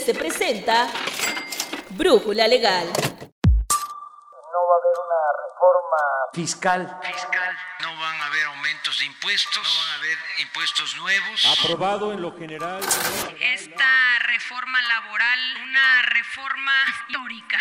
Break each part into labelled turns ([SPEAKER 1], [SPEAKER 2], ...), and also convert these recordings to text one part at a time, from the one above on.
[SPEAKER 1] se presenta Brújula Legal.
[SPEAKER 2] No va a haber una reforma fiscal.
[SPEAKER 3] Fiscal. No van a haber aumentos de impuestos. No van a haber impuestos nuevos.
[SPEAKER 4] Aprobado en lo general.
[SPEAKER 5] Esta reforma laboral, una reforma histórica.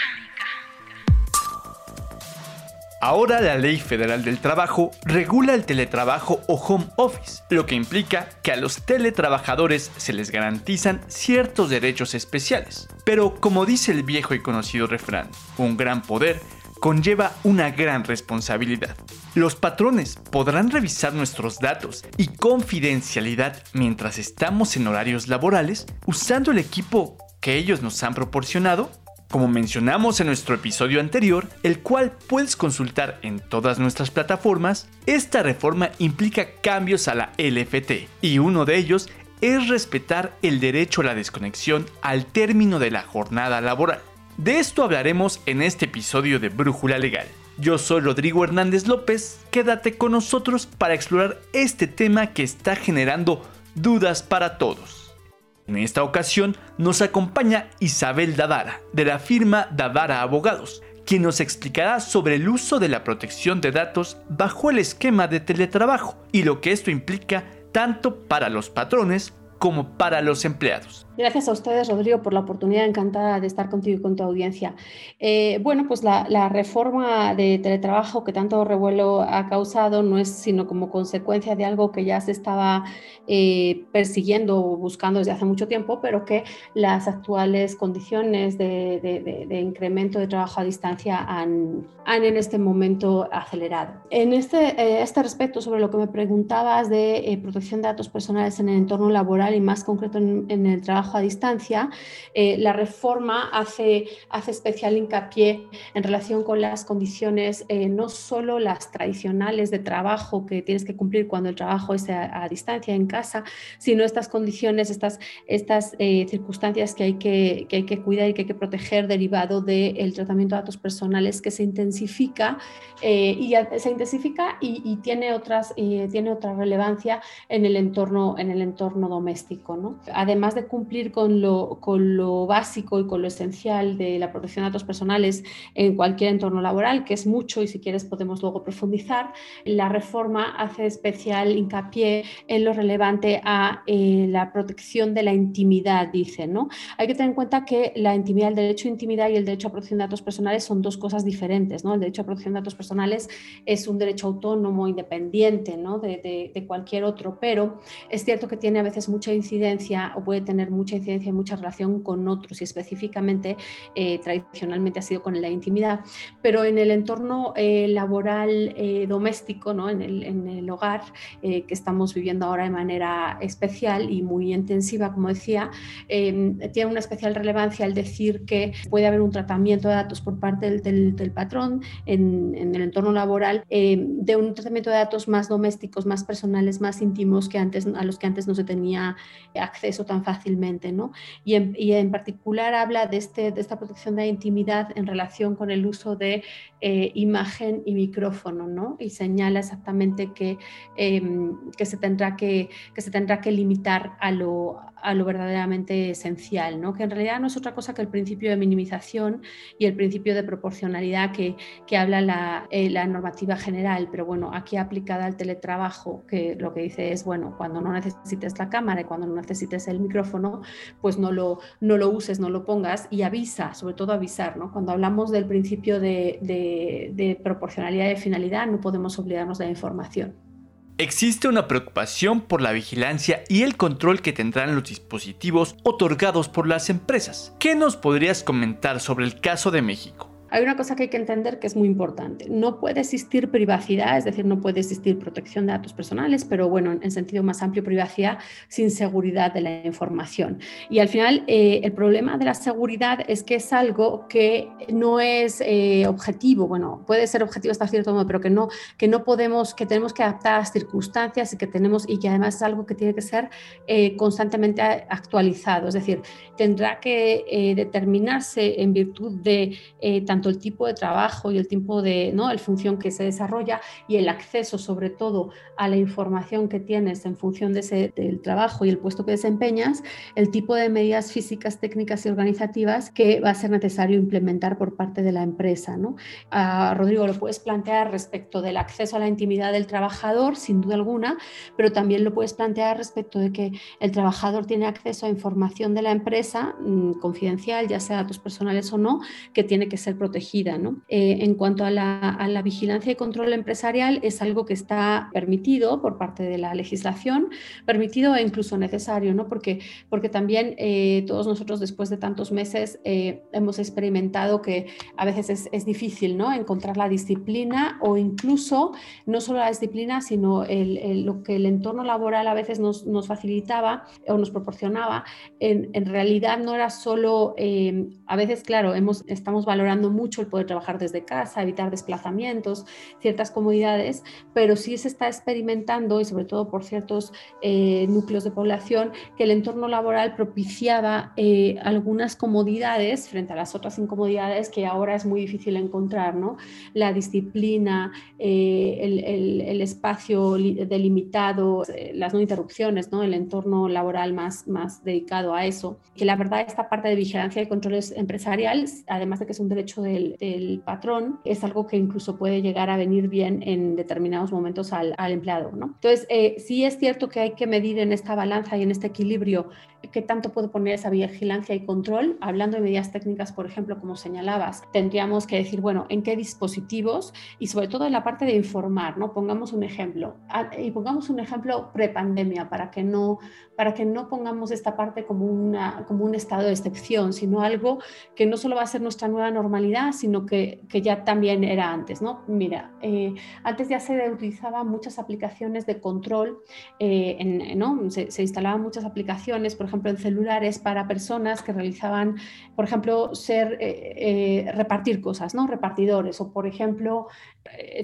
[SPEAKER 6] Ahora la Ley Federal del Trabajo regula el teletrabajo o home office, lo que implica que a los teletrabajadores se les garantizan ciertos derechos especiales. Pero como dice el viejo y conocido refrán, un gran poder conlleva una gran responsabilidad. Los patrones podrán revisar nuestros datos y confidencialidad mientras estamos en horarios laborales usando el equipo que ellos nos han proporcionado como mencionamos en nuestro episodio anterior, el cual puedes consultar en todas nuestras plataformas, esta reforma implica cambios a la LFT y uno de ellos es respetar el derecho a la desconexión al término de la jornada laboral. De esto hablaremos en este episodio de Brújula Legal. Yo soy Rodrigo Hernández López, quédate con nosotros para explorar este tema que está generando dudas para todos. En esta ocasión nos acompaña Isabel Dadara, de la firma Dadara Abogados, quien nos explicará sobre el uso de la protección de datos bajo el esquema de teletrabajo y lo que esto implica tanto para los patrones como para los empleados.
[SPEAKER 7] Gracias a ustedes, Rodrigo, por la oportunidad encantada de estar contigo y con tu audiencia. Eh, bueno, pues la, reforma de teletrabajo que tanto revuelo ha causado no es sino como consecuencia de algo que ya se estaba eh, persiguiendo o buscando desde hace mucho tiempo, pero que las actuales condiciones de, incremento de trabajo a distancia han, en este momento acelerado. En este, eh, este respecto, sobre lo que me preguntabas de protección de datos personales en el entorno laboral y más concreto en el trabajo, a distancia, eh, la reforma hace, hace especial hincapié en relación con las condiciones, eh, no solo las tradicionales de trabajo que tienes que cumplir cuando el trabajo es a, distancia, en casa, sino estas condiciones, estas, estas eh, circunstancias que hay que, que hay que cuidar y que hay que proteger derivado del tratamiento de datos personales que se intensifica y se intensifica y, tiene, otras, tiene otra relevancia en el entorno, en el entorno doméstico. ¿no? Además de cumplir con lo, con lo básico y con lo esencial de la protección de datos personales en cualquier entorno laboral, que es mucho y si quieres podemos luego profundizar, la reforma hace especial hincapié en lo relevante a eh, la protección de la intimidad, dice. ¿no? Hay que tener en cuenta que la intimidad, el derecho a intimidad y el derecho a protección de datos personales son dos cosas diferentes. ¿no? El derecho a protección de datos personales es un derecho autónomo, independiente ¿no? de, de cualquier otro, pero es cierto que tiene a veces mucha incidencia o puede tener mucha incidencia y mucha relación con otros y específicamente eh, tradicionalmente ha sido con la intimidad, pero en el entorno eh, laboral eh, doméstico, ¿no? en, el, en el hogar que estamos viviendo ahora de manera especial y muy intensiva, como decía, em, tiene una especial relevancia el decir que puede haber un tratamiento de datos por parte del, del, patrón en, en, el entorno laboral em, de un tratamiento de datos más domésticos, más personales, más íntimos que antes, a los que antes no se tenía acceso tan fácilmente. Y en, particular habla de, este, de esta protección de la intimidad en relación con el uso de eh, imagen y micrófono, ¿no? Y señala exactamente que, em, que, se tendrá que, que se tendrá que limitar a lo, a lo verdaderamente esencial, ¿no? que en realidad no es otra cosa que el principio de minimización y el principio de proporcionalidad que, que habla la, eh, la, normativa general, pero bueno, aquí aplicada al teletrabajo, que lo que dice es, bueno, cuando no necesites la cámara y cuando no necesites el micrófono, pues no lo, no lo uses, no lo pongas y avisa, sobre todo avisar, ¿no? Cuando hablamos del principio de de, proporcionalidad y de finalidad, no podemos olvidarnos de la información.
[SPEAKER 6] Existe una preocupación por la vigilancia y el control que tendrán los dispositivos otorgados por las empresas. ¿Qué nos podrías comentar sobre el caso de México?
[SPEAKER 7] Hay una cosa que hay que entender que es muy importante. No puede existir privacidad, es decir, no puede existir protección de datos personales, pero bueno, en sentido más amplio, privacidad sin seguridad de la información. Y al final, eh, el problema de la seguridad es que es algo que no es eh, objetivo, bueno, puede ser objetivo hasta cierto modo, pero que no, que no podemos, que tenemos que adaptar a las circunstancias y que tenemos, y que además es algo que tiene que ser eh, constantemente actualizado, es decir, tendrá que determinarse en virtud de tanto tanto el tipo de trabajo y el tipo de, ¿no? El función que se desarrolla y el acceso sobre todo a la información que tienes en función de ese, del trabajo y el puesto que desempeñas, el tipo de medidas físicas, técnicas y organizativas que va a ser necesario implementar por parte de la empresa. ¿no? Ah, Rodrigo, lo puedes plantear respecto del acceso a la intimidad del trabajador, sin duda alguna, pero también lo puedes plantear respecto de que el trabajador tiene acceso a información de la empresa mm, confidencial, ya sea datos personales o no, que tiene que ser protegida. ¿No? Eh, en cuanto a la, a la vigilancia y control empresarial, es algo que está permitido por parte de la legislación, permitido e incluso necesario, ¿no? porque, porque también eh, todos nosotros después de tantos meses eh, hemos experimentado que a veces es, es, difícil ¿no? encontrar la disciplina o incluso no solo la disciplina, sino el, el, lo que el entorno laboral a veces nos, nos facilitaba o nos proporcionaba, en, en realidad no era solo, eh, a veces, claro, hemos, estamos valorando mucho el poder trabajar desde casa, evitar desplazamientos, ciertas comodidades, pero sí se está experimentando y sobre todo por ciertos eh, núcleos de población que el entorno laboral propiciaba eh, algunas comodidades frente a las otras incomodidades que ahora es muy difícil encontrar, ¿no? La disciplina, eh, el, el, el, espacio delimitado, eh, las no interrupciones, ¿no? El entorno laboral más, más dedicado a eso. Que la verdad esta parte de vigilancia y controles empresariales, además de que es un derecho del, del patrón, es algo que incluso puede llegar a venir bien en determinados momentos al, al empleado, ¿no? Entonces, eh, sí es cierto que hay que medir en esta balanza y en este equilibrio qué tanto puede poner esa vigilancia y control. Hablando de medidas técnicas, por ejemplo, como señalabas, tendríamos que decir, bueno, en qué dispositivos y sobre todo en la parte de informar, ¿no? Pongamos un ejemplo y pongamos un ejemplo prepandemia para que no para que no pongamos esta parte como, una, como un estado de excepción, sino algo que no solo va a ser nuestra nueva normalidad, sino que, que ya también era antes, ¿no? Mira, eh, antes ya se utilizaban muchas aplicaciones de control, eh, en, ¿no? Se, instalaban muchas aplicaciones, por ejemplo, en celulares para personas que realizaban, por ejemplo, ser, eh, repartir cosas, ¿no? Repartidores o, por ejemplo,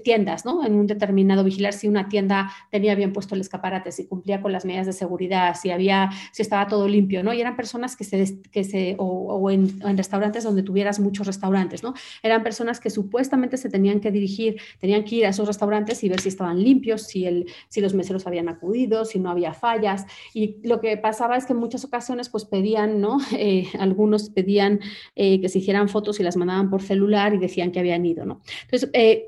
[SPEAKER 7] tiendas, ¿no? En un determinado vigilar si una tienda tenía bien puesto el escaparate, si cumplía con las medidas de seguridad, si había, si estaba todo limpio, ¿no? Y eran personas que se, que se o, en, restaurantes donde tuvieras muchos restaurantes, ¿no? Eran personas que supuestamente se tenían que dirigir, tenían que ir a esos restaurantes y ver si estaban limpios, si, el, si los meseros habían acudido, si no había fallas. Y lo que pasaba es que en muchas ocasiones pues pedían, ¿no? Eh, algunos pedían eh, que se hicieran fotos y las mandaban por celular y decían que habían ido, ¿no? Entonces, eh,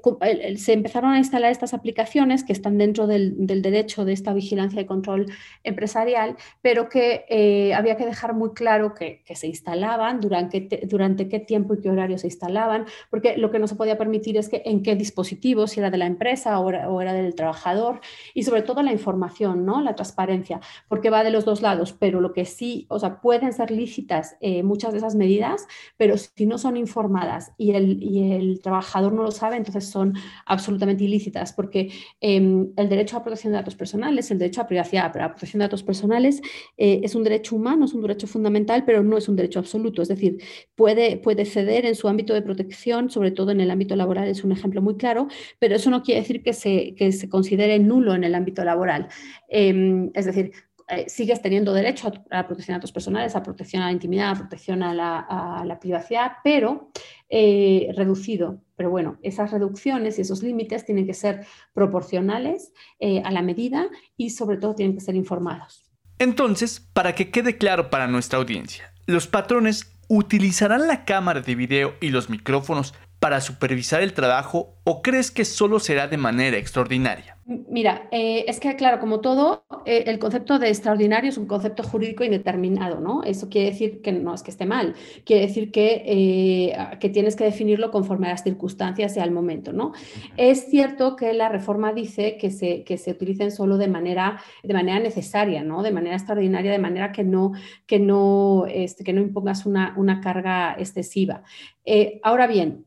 [SPEAKER 7] se empezaron a instalar estas aplicaciones que están dentro del, derecho de esta vigilancia y control empresarial, pero que eh, había que dejar muy claro que, se instalaban, durante, durante, qué tiempo y qué horario se instalaban, porque lo que no se podía permitir es que en qué dispositivo, si era de la empresa o era, o era del trabajador, y sobre todo la información, ¿no? la transparencia, porque va de los dos lados, pero lo que sí, o sea, pueden ser lícitas eh, muchas de esas medidas, pero si no son informadas y el, y el trabajador no lo sabe, entonces son absolutamente ilícitas, porque eh, el derecho a protección de datos personales, el derecho a privacidad, pero la protección de datos personales eh, es un derecho humano, es un derecho fundamental, pero no es un derecho absoluto. Es decir, puede, puede ceder en su ámbito de protección, sobre todo en el ámbito laboral, es un ejemplo muy claro, pero eso no quiere decir que se, que se considere nulo en el ámbito laboral. Eh, es decir, eh, sigues teniendo derecho a, la protección de datos personales, a protección a la intimidad, a protección a la privacidad, pero eh, reducido. Pero bueno, esas reducciones y esos límites tienen que ser proporcionales eh, a la medida y sobre todo tienen que ser informados.
[SPEAKER 6] Entonces, para que quede claro para nuestra audiencia, los patrones utilizarán la cámara de video y los micrófonos para supervisar el trabajo o crees que solo será de manera extraordinaria?
[SPEAKER 7] Mira, eh, es que claro, como todo, eh, el concepto de extraordinario es un concepto jurídico indeterminado, ¿no? Eso quiere decir que no es que esté mal, quiere decir que, eh, que tienes que definirlo conforme a las circunstancias y al momento, ¿no? Es cierto que la reforma dice que se, que se utilicen solo de manera, de manera necesaria, ¿no? De manera extraordinaria, de manera que no, que no, este, que no impongas una, una carga excesiva. Ahora bien,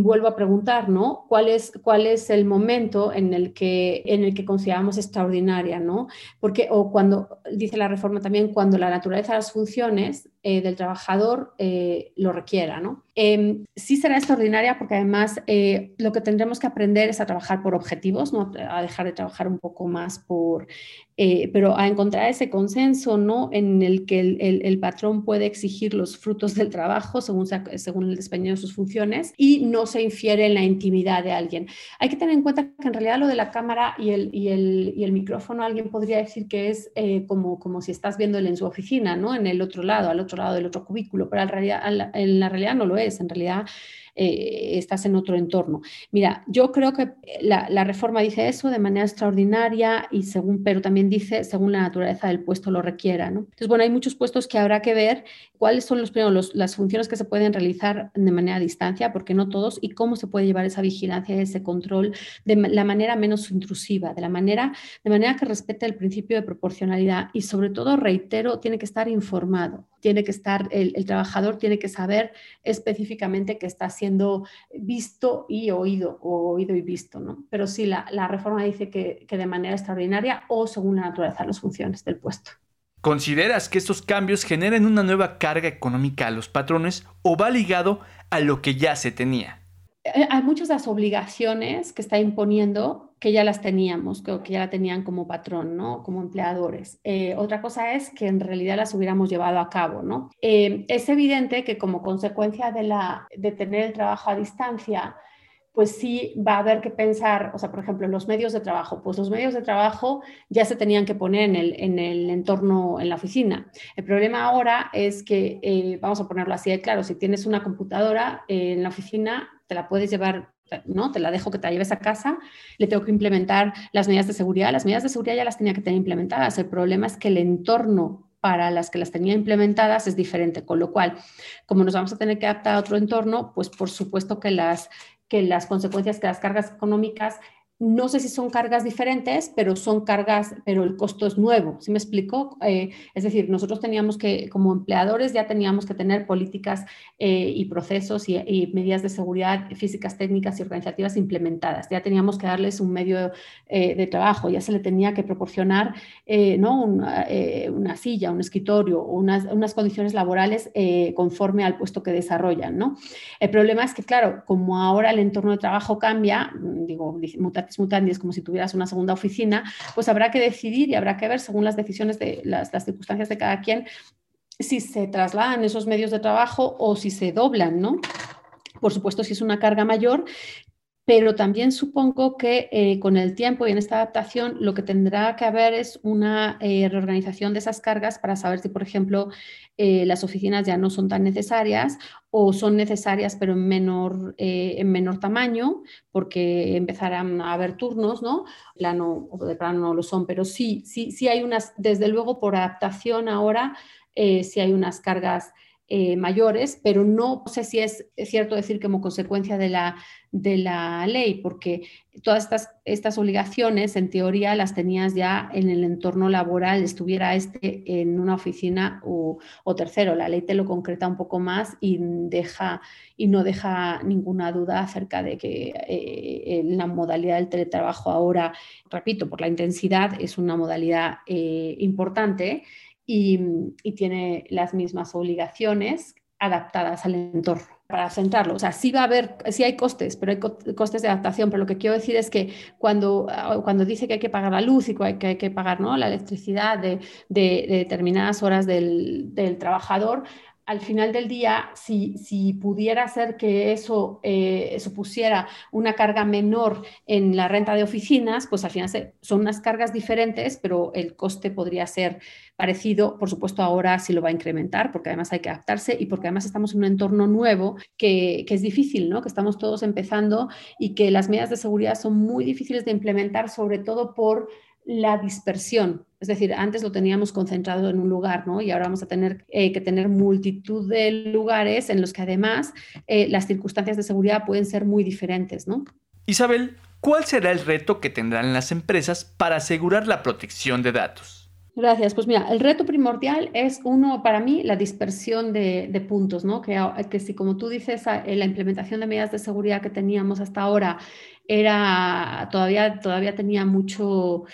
[SPEAKER 7] vuelvo a preguntar, ¿no? ¿Cuál es, cuál es el momento en el, que, en el que consideramos extraordinaria, ¿no? Porque, o cuando, dice la reforma también, cuando la naturaleza de las funciones eh, del trabajador eh, lo requiera. ¿no? Em, sí será extraordinaria porque además eh, lo que tendremos que aprender es a trabajar por objetivos, ¿no? a dejar de trabajar un poco más por, pero a encontrar ese consenso ¿no? en el que el, patrón puede exigir los frutos del trabajo según, según el desempeño de sus funciones y no se infiere en la intimidad de alguien. Hay que tener en cuenta que en realidad lo de la cámara y el, y el, y el micrófono, alguien podría decir que es como, como si estás viéndole en su oficina, ¿no? en el otro lado, al otro lado del otro cubículo, pero en, realidad, en la realidad no lo es, en realidad eh, estás en otro entorno. Mira, yo creo que la, reforma dice eso de manera extraordinaria y según, pero también dice según la naturaleza del puesto lo requiera. ¿no? Entonces, bueno, hay muchos puestos que habrá que ver cuáles son los, primero, las funciones que se pueden realizar de manera a distancia, porque no todos, y cómo se puede llevar esa vigilancia y ese control de la manera menos intrusiva, de la manera, de manera que respete el principio de proporcionalidad y sobre todo, reitero, tiene que estar informado, tiene que estar, el, el trabajador tiene que saber específicamente que está siendo visto y oído, o oído y visto, ¿no? Pero sí, la, la reforma dice que, que de manera extraordinaria o según la naturaleza de las funciones del puesto.
[SPEAKER 6] ¿Consideras que estos cambios generan una nueva carga económica a los patrones o va ligado a lo que ya se tenía?
[SPEAKER 7] Eh, hay muchas de las obligaciones que está imponiendo que ya las teníamos, que, ya la tenían como patrón, ¿no? Como empleadores. Eh, otra cosa es que en realidad las hubiéramos llevado a cabo, ¿no? Eh, es evidente que como consecuencia de, la, de tener el trabajo a distancia, pues sí va a haber que pensar, o sea, por ejemplo, los medios de trabajo, pues los medios de trabajo ya se tenían que poner en el, en el entorno, en la oficina. El problema ahora es que, vamos a ponerlo así de claro, si tienes una computadora en la oficina, te la puedes llevar, ¿no? Te la dejo que te la lleves a casa, le tengo que implementar las medidas de seguridad. Las medidas de seguridad ya las tenía que tener implementadas. El problema es que el entorno para las que las tenía implementadas es diferente, con lo cual, como nos vamos a tener que adaptar a otro entorno, pues por supuesto que las, que las consecuencias, que las cargas económicas no sé si son cargas diferentes, pero son cargas, pero el costo es nuevo. ¿Sí me explico? Eh, es decir, nosotros teníamos que, como empleadores, ya teníamos que tener políticas eh, y procesos y, medidas de seguridad físicas, técnicas y organizativas implementadas. Ya teníamos que darles un medio eh, de trabajo, ya se le tenía que proporcionar ¿no? una, silla, un escritorio, unas, unas condiciones laborales conforme al puesto que desarrollan. ¿no? El problema es que, claro, como ahora el entorno de trabajo cambia, digo, mutatis mutandis, como si tuvieras una segunda oficina, pues habrá que decidir y habrá que ver según las decisiones de las, circunstancias de cada quien si se trasladan esos medios de trabajo o si se doblan, ¿no? Por supuesto, si es una carga mayor, pero también supongo que eh, con el tiempo y en esta adaptación lo que tendrá que haber es una eh, reorganización de esas cargas para saber si, por ejemplo, eh, las oficinas ya no son tan necesarias o son necesarias pero en menor, en menor tamaño, porque empezarán a haber turnos, ¿no? Plano, de plano no lo son, pero sí, sí, sí hay unas, desde luego por adaptación ahora, sí hay unas cargas eh, mayores, pero no sé si es, cierto decir como consecuencia de la, de la ley, porque todas estas, estas obligaciones en teoría las tenías ya en el entorno laboral, estuviera este en una oficina o, tercero. La ley te lo concreta un poco más y, deja, y no deja ninguna duda acerca de que eh, la modalidad del teletrabajo ahora, repito, por la intensidad, es una modalidad eh, importante y, tiene las mismas obligaciones adaptadas al entorno para centrarlo. O sea, sí va a haber, sí hay costes, pero hay costes de adaptación. Pero lo que quiero decir es que cuando, ah, cuando dice que hay que pagar la luz y que hay que, pagar ¿no? la electricidad de, determinadas horas del, del, trabajador, al final del día, si, si pudiera ser que eso eh, supusiera una carga menor en la renta de oficinas, pues al final son unas cargas diferentes, pero el coste podría ser parecido. Por supuesto, ahora sí lo va a incrementar, porque además hay que adaptarse y porque además estamos en un entorno nuevo que, que es difícil, ¿no? que estamos todos empezando y que las medidas de seguridad son muy difíciles de implementar, sobre todo por la dispersión. Es decir, antes lo teníamos concentrado en un lugar, ¿no? Y ahora vamos a tener eh, que tener multitud de lugares en los que además eh, las circunstancias de seguridad pueden ser muy diferentes, ¿no?
[SPEAKER 6] Isabel, ¿cuál será el reto que tendrán las empresas para asegurar la protección de datos?
[SPEAKER 7] Gracias. Pues mira, el reto primordial es uno, para mí, la dispersión de, puntos, ¿no? Que, que, si, como tú dices, la implementación de medidas de seguridad que teníamos hasta ahora era todavía, todavía tenía mucho,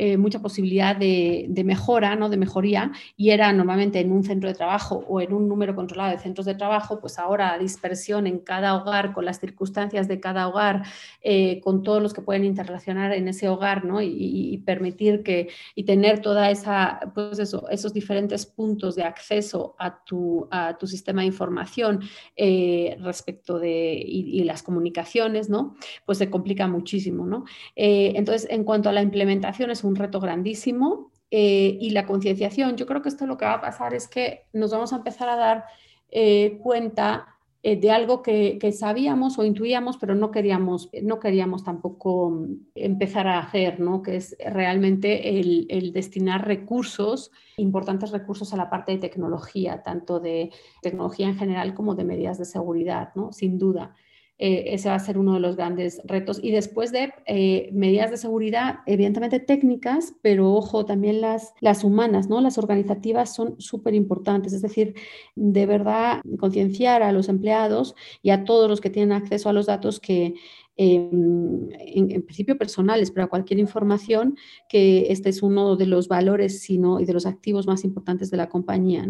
[SPEAKER 7] eh, mucha posibilidad de, mejora, ¿no? de mejoría, y era normalmente en un centro de trabajo o en un número controlado de centros de trabajo, pues ahora dispersión en cada hogar, con las circunstancias de cada hogar, eh, con todos los que pueden interrelacionar en ese hogar, ¿no? y, permitir que, y tener toda esa, pues eso, esos diferentes puntos de acceso a tu, a tu sistema de información eh, respecto de, y, las comunicaciones, ¿no? Pues se complica muchísimo, ¿no? entonces, en cuanto a la implementación, es un reto grandísimo eh, y la concienciación. Yo creo que esto lo que va a pasar es que nos vamos a empezar a dar eh, cuenta eh, de algo que, sabíamos o intuíamos, pero no queríamos, no queríamos tampoco mm, empezar a hacer, ¿no? que es realmente el, el, destinar recursos, importantes recursos a la parte de tecnología, tanto de tecnología en general como de medidas de seguridad, ¿no? sin duda. Eh, ese va a ser uno de los grandes retos. Y después de eh, medidas de seguridad, evidentemente técnicas, pero ojo, también las, las humanas, ¿no? las organizativas son súper importantes. Es decir, de verdad concienciar a los empleados y a todos los que tienen acceso a los datos que em, en, principio personales, pero a cualquier información, que este es uno de los valores sino, y de los activos más importantes de la compañía.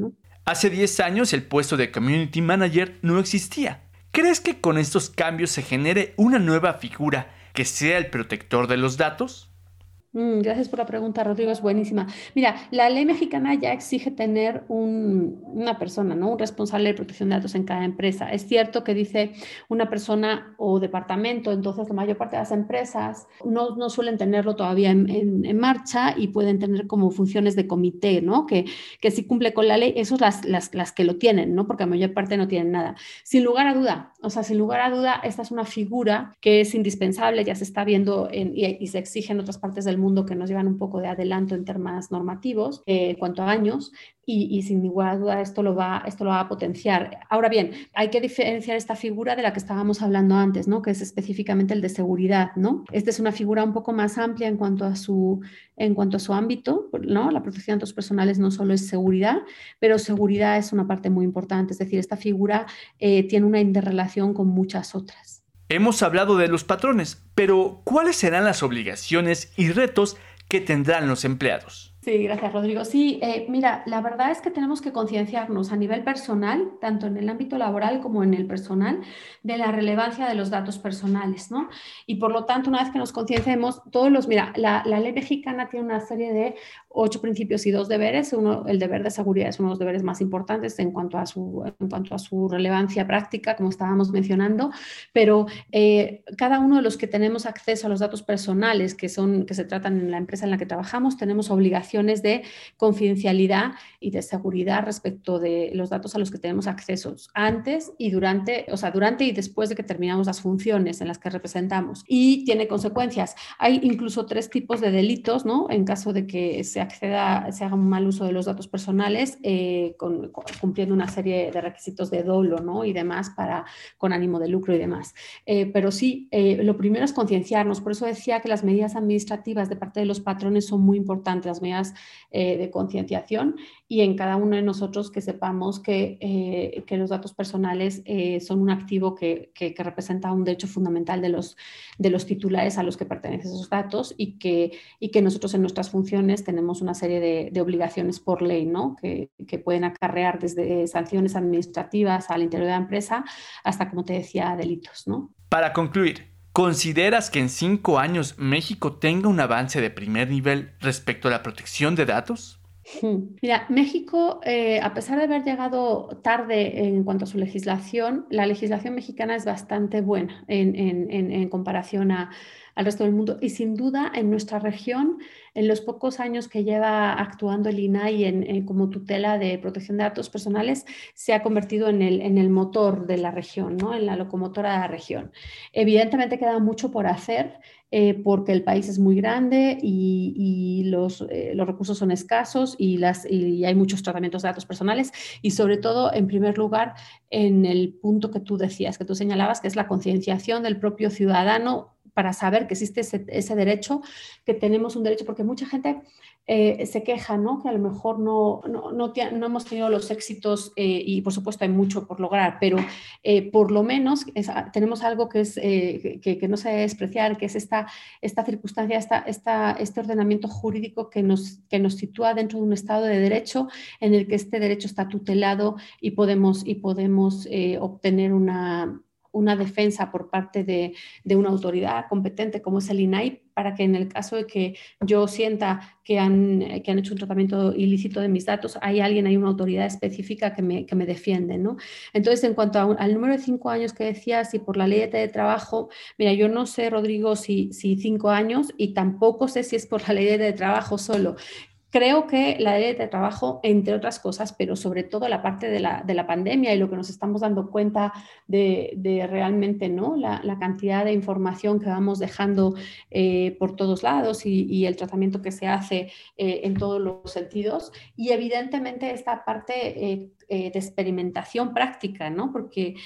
[SPEAKER 6] Hace 10 años el puesto de Community Manager no existía. ¿Crees que con estos cambios se genere una nueva figura que sea el protector de los datos?
[SPEAKER 7] Mm, gracias por la pregunta, Rodrigo, es buenísima. Mira, la ley mexicana ya exige tener una persona, ¿no? Un responsable de protección de datos en cada empresa. Es cierto que dice una persona o departamento, entonces la mayor parte de las empresas no, no suelen tenerlo todavía en, en, marcha y pueden tener como funciones de comité, ¿no? Que, que si cumple con la ley, esos las, las, las que lo tienen, ¿no? Porque la mayor parte no tienen nada. Sin lugar a duda, o sea, sin lugar a duda, esta es una figura que es indispensable, ya se está viendo y, y se exige en otras partes del mundo que nos llevan un poco de adelanto en temas normativos eh, en cuanto a años y, sin ninguna duda esto lo, va, esto lo va a potenciar. Ahora bien, hay que diferenciar esta figura de la que estábamos hablando antes, ¿no? que es específicamente el de seguridad. ¿no? Esta es una figura un poco más amplia en cuanto a su, en cuanto a su ámbito. ¿no? La protección de datos personales no solo es seguridad, pero seguridad es una parte muy importante. Es decir, esta figura eh, tiene una interrelación con muchas otras.
[SPEAKER 6] Hemos hablado de los patrones, pero ¿cuáles serán las obligaciones y retos que tendrán los empleados?
[SPEAKER 7] Sí, gracias Rodrigo. Sí, eh, mira, la verdad es que tenemos que concienciarnos a nivel personal, tanto en el ámbito laboral como en el personal, de la relevancia de los datos personales, ¿no? Y por lo tanto, una vez que nos concienciemos, todos los, mira, la, ley mexicana tiene una serie de ocho principios y dos deberes. Uno, el deber de seguridad es uno de los deberes más importantes en cuanto a su, relevancia práctica, como estábamos mencionando, pero eh, cada uno de los que tenemos acceso a los datos personales que, son, que se tratan en la empresa en la que trabajamos, tenemos de confidencialidad y de seguridad respecto de los datos a los que tenemos acceso antes y durante, o sea, durante y después de que terminamos las funciones en las que representamos. Y tiene consecuencias. Hay incluso tres tipos de delitos, ¿no? En caso de que se acceda, se haga un mal uso de los datos personales, eh, cumpliendo una serie de requisitos de dolo ¿no? y demás para, con ánimo de lucro y demás. Eh, pero sí, eh, lo primero es concienciarnos. Por eso decía que las medidas administrativas de parte de los patrones son muy importantes, las medidas de concienciación y en cada uno de nosotros que sepamos que, que los datos personales son un activo que, que, que, representa un derecho fundamental de los, de los titulares a los que pertenecen esos datos y que, y que nosotros en nuestras funciones tenemos una serie de, obligaciones por ley, ¿no? Que, pueden acarrear desde sanciones administrativas al interior de la empresa hasta, como te decía, delitos, ¿no?
[SPEAKER 6] Para concluir, ¿consideras que en cinco años México tenga un avance de primer nivel respecto a la protección de datos?
[SPEAKER 7] Mira, México, eh, a pesar de haber llegado tarde en cuanto a su legislación, la legislación mexicana es bastante buena en comparación al resto del mundo. Y sin duda, en nuestra región, en los pocos años que lleva actuando el INAI en, como tutela de protección de datos personales, se ha convertido en el, en el motor de la región, ¿no? en la locomotora de la región. Evidentemente queda mucho por hacer. Eh, porque el país es muy grande y, los, eh, los, recursos son escasos y, las, y hay muchos tratamientos de datos personales y sobre todo, en primer lugar, en el punto que tú decías, que tú señalabas, que es la concienciación del propio ciudadano para saber que existe ese, derecho, que tenemos un derecho, porque mucha gente eh, se queja, ¿no? Que a lo mejor no, no, no, hemos tenido los éxitos eh, y por supuesto hay mucho por lograr, pero eh, por lo menos ah, tenemos algo que, es, que, que, no se debe despreciar, que es esta, esta circunstancia, esta, esta, este ordenamiento jurídico que nos, que nos sitúa dentro de un estado de derecho en el que este derecho está tutelado y podemos, y podemos obtener una, una defensa por parte de, una autoridad competente como es el INAI para que en el caso de que yo sienta que han, que han hecho un tratamiento ilícito de mis datos, hay alguien, hay una autoridad específica que me, que me defiende. ¿no? Entonces, en cuanto al número de cinco años que decías y por la ley de trabajo, mira, yo no sé, Rodrigo, si, si cinco años y tampoco sé si es por la ley de trabajo solo. Creo que la ley de trabajo, entre otras cosas, pero sobre todo la parte de la, de la pandemia y lo que nos estamos dando cuenta de, realmente ¿no? La, cantidad de información que vamos dejando eh, por todos lados y, y, el tratamiento que se hace eh, en todos los sentidos. Y evidentemente esta parte eh, de experimentación práctica, ¿no? porque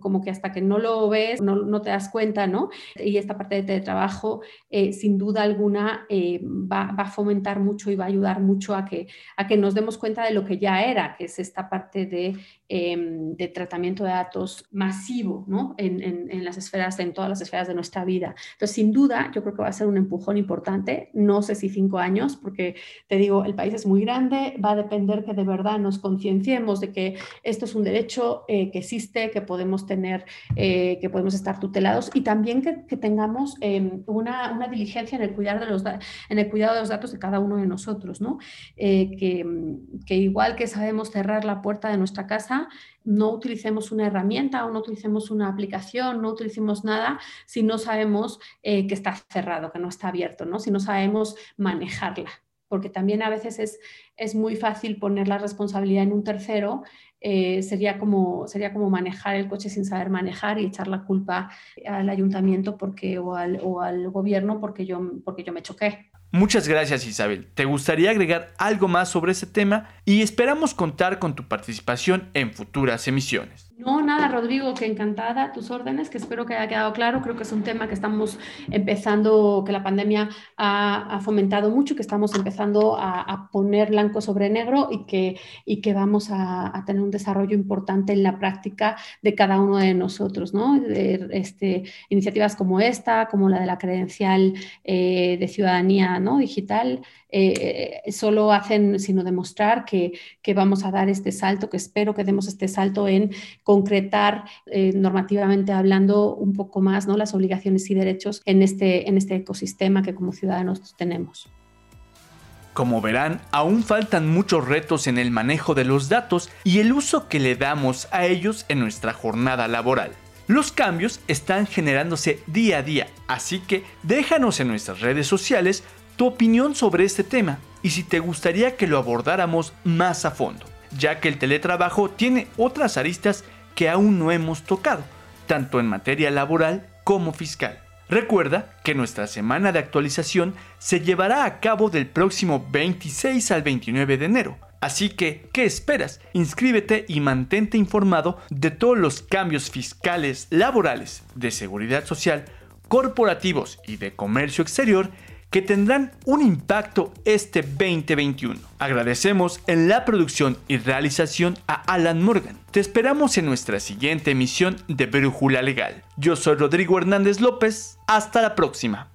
[SPEAKER 7] como que hasta que no lo ves, no, no te das cuenta, ¿no? Y esta parte de teletrabajo, eh, sin duda alguna, eh, va, va, a fomentar mucho y va a ayudar mucho a que, a que nos demos cuenta de lo que ya era, que es esta parte de Em, de tratamiento de datos masivo ¿no? en, las esferas, en todas las esferas de nuestra vida. Entonces, sin duda, yo creo que va a ser un empujón importante. No sé si cinco años, porque te digo, el país es muy grande, va a depender que de verdad nos concienciemos de que esto es un derecho eh, que existe, que podemos tener, eh, que podemos estar tutelados y también que, tengamos em, una, diligencia en el, cuidar de los, en el cuidado de los datos de cada uno de nosotros, ¿no? Eh, que igual que sabemos cerrar la puerta de nuestra casa, no utilicemos una herramienta o no utilicemos una aplicación, no utilicemos nada si no sabemos eh, que está cerrado, que no está abierto, ¿no? si no sabemos manejarla. Porque también a veces es, es muy fácil poner la responsabilidad en un tercero eh, sería, como, sería como manejar el coche sin saber manejar y echar la culpa al ayuntamiento porque, o, al, o al gobierno porque yo, porque yo me choqué.
[SPEAKER 6] Muchas gracias Isabel. ¿Te gustaría agregar algo más sobre ese tema? Y esperamos contar con tu participación en futuras emisiones.
[SPEAKER 7] No, nada, Rodrigo, que encantada, tus órdenes, que espero que haya quedado claro. Creo que es un tema que estamos empezando, que la pandemia ha, fomentado mucho, que estamos empezando a, poner blanco sobre negro y que, y que vamos a, tener un desarrollo importante en la práctica de cada uno de nosotros, ¿no? este, iniciativas como esta, como la de la credencial eh, de ciudadanía ¿no? digital, eh, solo hacen sino demostrar que, que, vamos a dar este salto, que espero que demos este salto en concretar eh, normativamente hablando un poco más ¿no? las obligaciones y derechos en este, en este ecosistema que como ciudadanos tenemos.
[SPEAKER 6] Como verán, aún faltan muchos retos en el manejo de los datos y el uso que le damos a ellos en nuestra jornada laboral. Los cambios están generándose día a día, así que déjanos en nuestras redes sociales tu opinión sobre este tema y si te gustaría que lo abordáramos más a fondo, ya que el teletrabajo tiene otras aristas que aún no hemos tocado, tanto en materia laboral como fiscal. Recuerda que nuestra semana de actualización se llevará a cabo del próximo 26 al 29 de enero. Así que, ¿qué esperas? Inscríbete y mantente informado de todos los cambios fiscales, laborales, de seguridad social, corporativos y de comercio exterior que tendrán un impacto este 2021. Agradecemos en la producción y realización a Alan Morgan. Te esperamos en nuestra siguiente emisión de Brújula Legal. Yo soy Rodrigo Hernández López. Hasta la próxima.